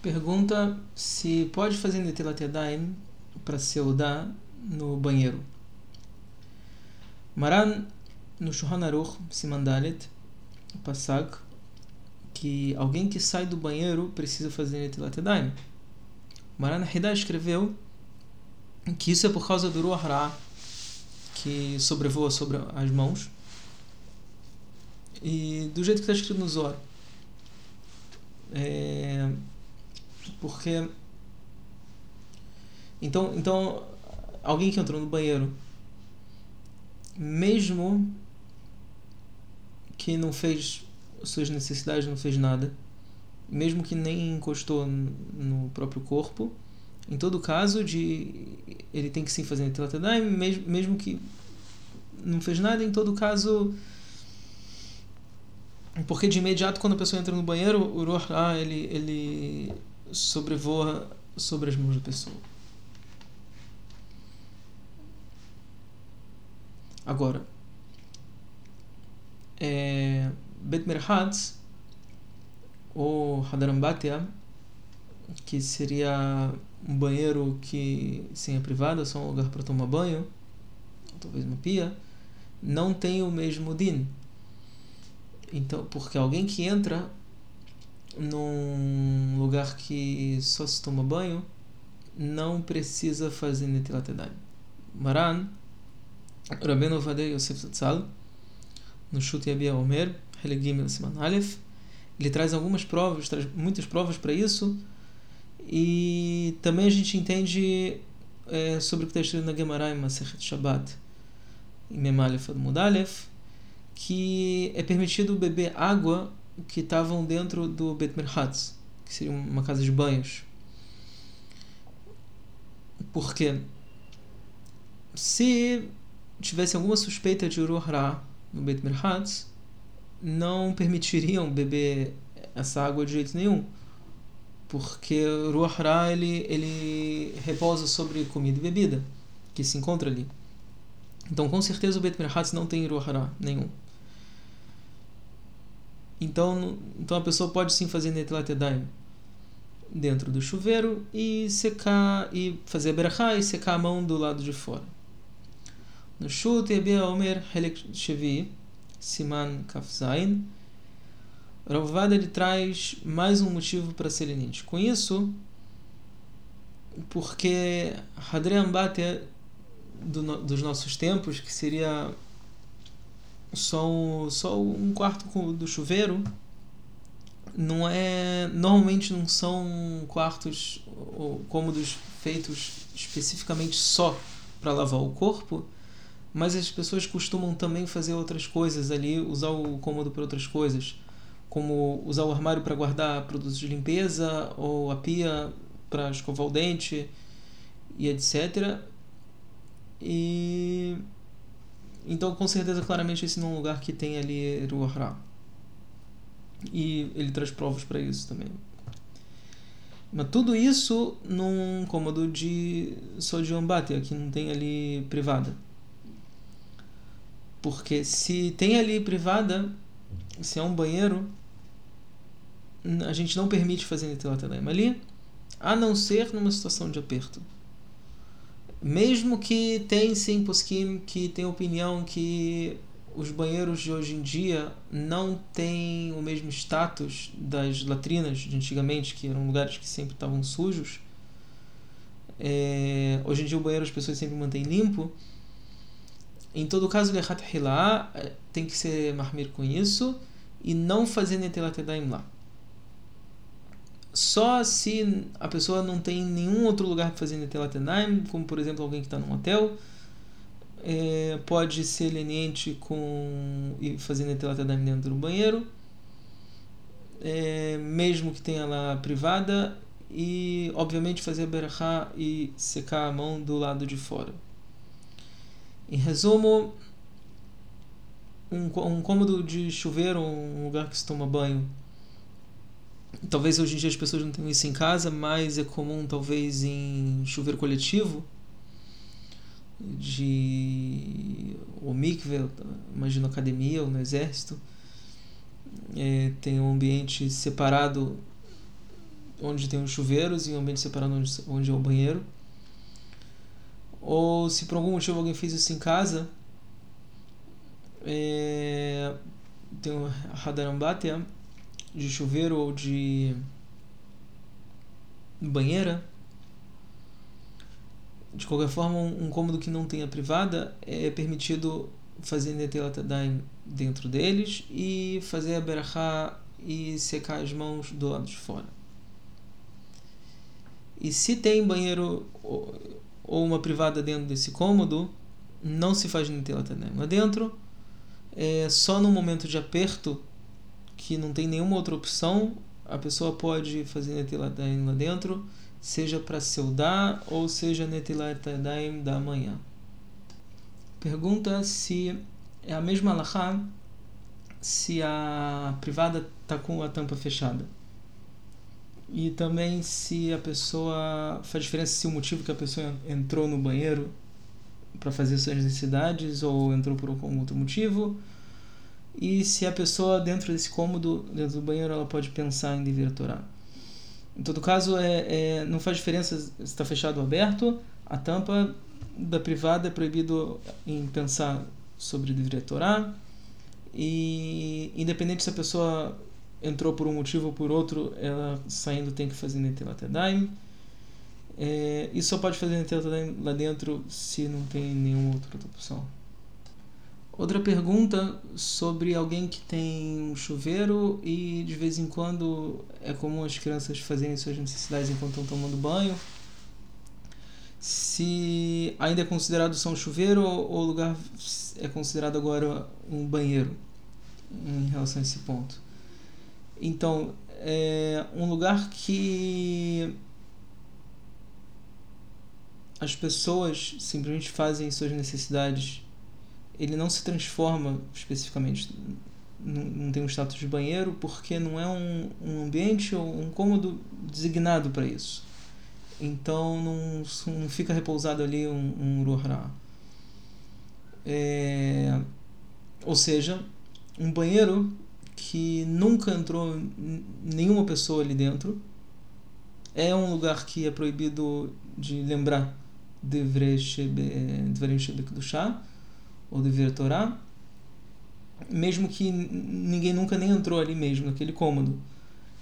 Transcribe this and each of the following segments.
Pergunta se pode fazer Netilat Yadayim para seudar no banheiro. Maran, no Shulchan Aruch, Simandalet, Passak, que alguém que sai do banheiro precisa fazer Netilat Yadayim. Maran Hidá escreveu que isso é por causa do Ruach Ra, que sobrevoa sobre as mãos, e do jeito que está escrito no Zohar. É, porque então então alguém que entrou no banheiro mesmo que não fez suas necessidades não fez nada mesmo que nem encostou no próprio corpo em todo caso de ele tem que sim fazer Netilat mesmo mesmo que não fez nada em todo caso porque de imediato quando a pessoa entra no banheiro o Ruach ele ele sobrevoa sobre as mãos da pessoa. Agora, é, Bet ou Hadarambatia, que seria um banheiro que sem a privada, só um lugar para tomar banho, talvez uma pia, não tem o mesmo din. Então, porque alguém que entra num lugar que só se toma banho, não precisa fazer Netilat Yadayim. Maran, Rabbeinu Vadei Yosef Zatzal, no Shut Yabia Omer, Helegim Siman Aleph, ele traz algumas provas, traz muitas provas para isso, e também a gente entende é, sobre o que está escrito na Gemara em Masechet Shabbat, em Memalef Mudalef, que é permitido beber água que estavam dentro do Bet Merhatz, que seria uma casa de banhos. Porque se tivesse alguma suspeita de Uruhra no Bet Merhatz, não permitiriam beber essa água de jeito nenhum. Porque Ruach ele, ele repousa sobre comida e bebida que se encontra ali. Então, com certeza, o Bet Merhatz não tem Ruach nenhum. Então, então a pessoa pode sim fazer Netilat dentro do chuveiro e secar e fazer berachá e secar a mão do lado de fora. No Shut Yabia Omer Helek Shevi Siman Kafzain Ravavad ele traz mais um motivo para ser lenite. Com isso, porque Hadre Ambate do, dos nossos tempos, que seria só só um quarto do chuveiro. Não é normalmente não são quartos ou cômodos feitos especificamente só para lavar o corpo mas as pessoas costumam também fazer outras coisas ali usar o cômodo para outras coisas como usar o armário para guardar produtos de limpeza ou a pia para escovar o dente e etc e então, com certeza, claramente, esse não é um lugar que tem ali Ruach E ele traz provas para isso também. Mas tudo isso num cômodo de só de Ambatia, que não tem ali privada. Porque se tem ali privada, se é um banheiro, a gente não permite fazer Netilat ali, a não ser numa situação de aperto mesmo que tem sim poskim que tem opinião que os banheiros de hoje em dia não têm o mesmo status das latrinas de antigamente, que eram lugares que sempre estavam sujos. É, hoje em dia o banheiro as pessoas sempre mantêm limpo. Em todo caso, Lechat Hilá é, tem que ser marmir com isso e não fazer Netelat lá só se a pessoa não tem nenhum outro lugar para fazer Netelat como por exemplo alguém que está num hotel, é, pode ser leniente com e fazer Netelat dentro do banheiro, é, mesmo que tenha lá privada, e obviamente fazer a berachá e secar a mão do lado de fora. Em resumo, um, um cômodo de chuveiro, um lugar que se toma banho, Talvez hoje em dia as pessoas não tenham isso em casa, mas é comum talvez em chuveiro coletivo de o mikve, imagino academia ou no exército, é, tem um ambiente separado onde tem os chuveiros e um ambiente separado onde, onde é o banheiro. Ou se por algum motivo alguém fez isso em casa, é, tem o Hadarambatia de chuveiro ou de banheira. De qualquer forma, um, cômodo que não tenha privada é permitido fazer Netelat dentro deles e fazer a Berachá e secar as mãos do lado de fora. E se tem banheiro ou uma privada dentro desse cômodo, não se faz Netelat lá dentro. É só no momento de aperto que não tem nenhuma outra opção, a pessoa pode fazer Netilat lá dentro, seja para seudar ou seja Netilat da manhã. Pergunta se é a mesma alahá se a privada está com a tampa fechada. E também se a pessoa. faz diferença se o motivo que a pessoa entrou no banheiro para fazer suas necessidades ou entrou por algum outro motivo e se a pessoa dentro desse cômodo, dentro do banheiro, ela pode pensar em dever Torá. Em todo caso, é, é, não faz diferença se está fechado ou aberto, a tampa da privada é proibido em pensar sobre dever Torá, e independente se a pessoa entrou por um motivo ou por outro, ela saindo tem que fazer Netelat Yadayim. É, e só pode fazer Netelat Yadayim lá dentro se não tem nenhuma outra opção. Outra pergunta sobre alguém que tem um chuveiro e de vez em quando é comum as crianças fazerem suas necessidades enquanto estão tomando banho. Se ainda é considerado só um chuveiro ou o lugar é considerado agora um banheiro em relação a esse ponto. Então, é um lugar que as pessoas simplesmente fazem suas necessidades ele não se transforma especificamente, não, não tem um status de banheiro, porque não é um, um ambiente ou um cômodo designado para isso. Então não, não fica repousado ali um, um. É, ou seja, um banheiro que nunca entrou nenhuma pessoa ali dentro. É um lugar que é proibido de lembrar de Dvarim Shebek do chá ou dever Torá, mesmo que ninguém nunca nem entrou ali mesmo, naquele cômodo.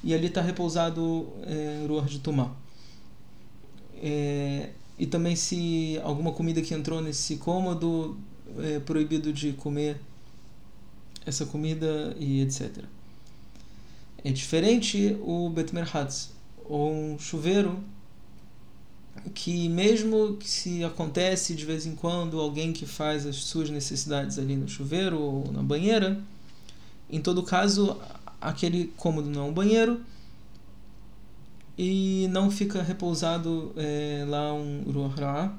E ali está repousado é, Ruach de Tomar. É, e também se alguma comida que entrou nesse cômodo é proibido de comer essa comida e etc. É diferente o Betmerhatz, ou um chuveiro que mesmo que se acontece de vez em quando alguém que faz as suas necessidades ali no chuveiro ou na banheira, em todo caso aquele cômodo não é um banheiro e não fica repousado é, lá um Ruah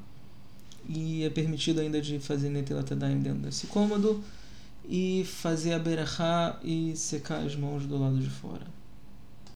e é permitido ainda de fazer Netilat dentro desse cômodo e fazer a Berachá e secar as mãos do lado de fora.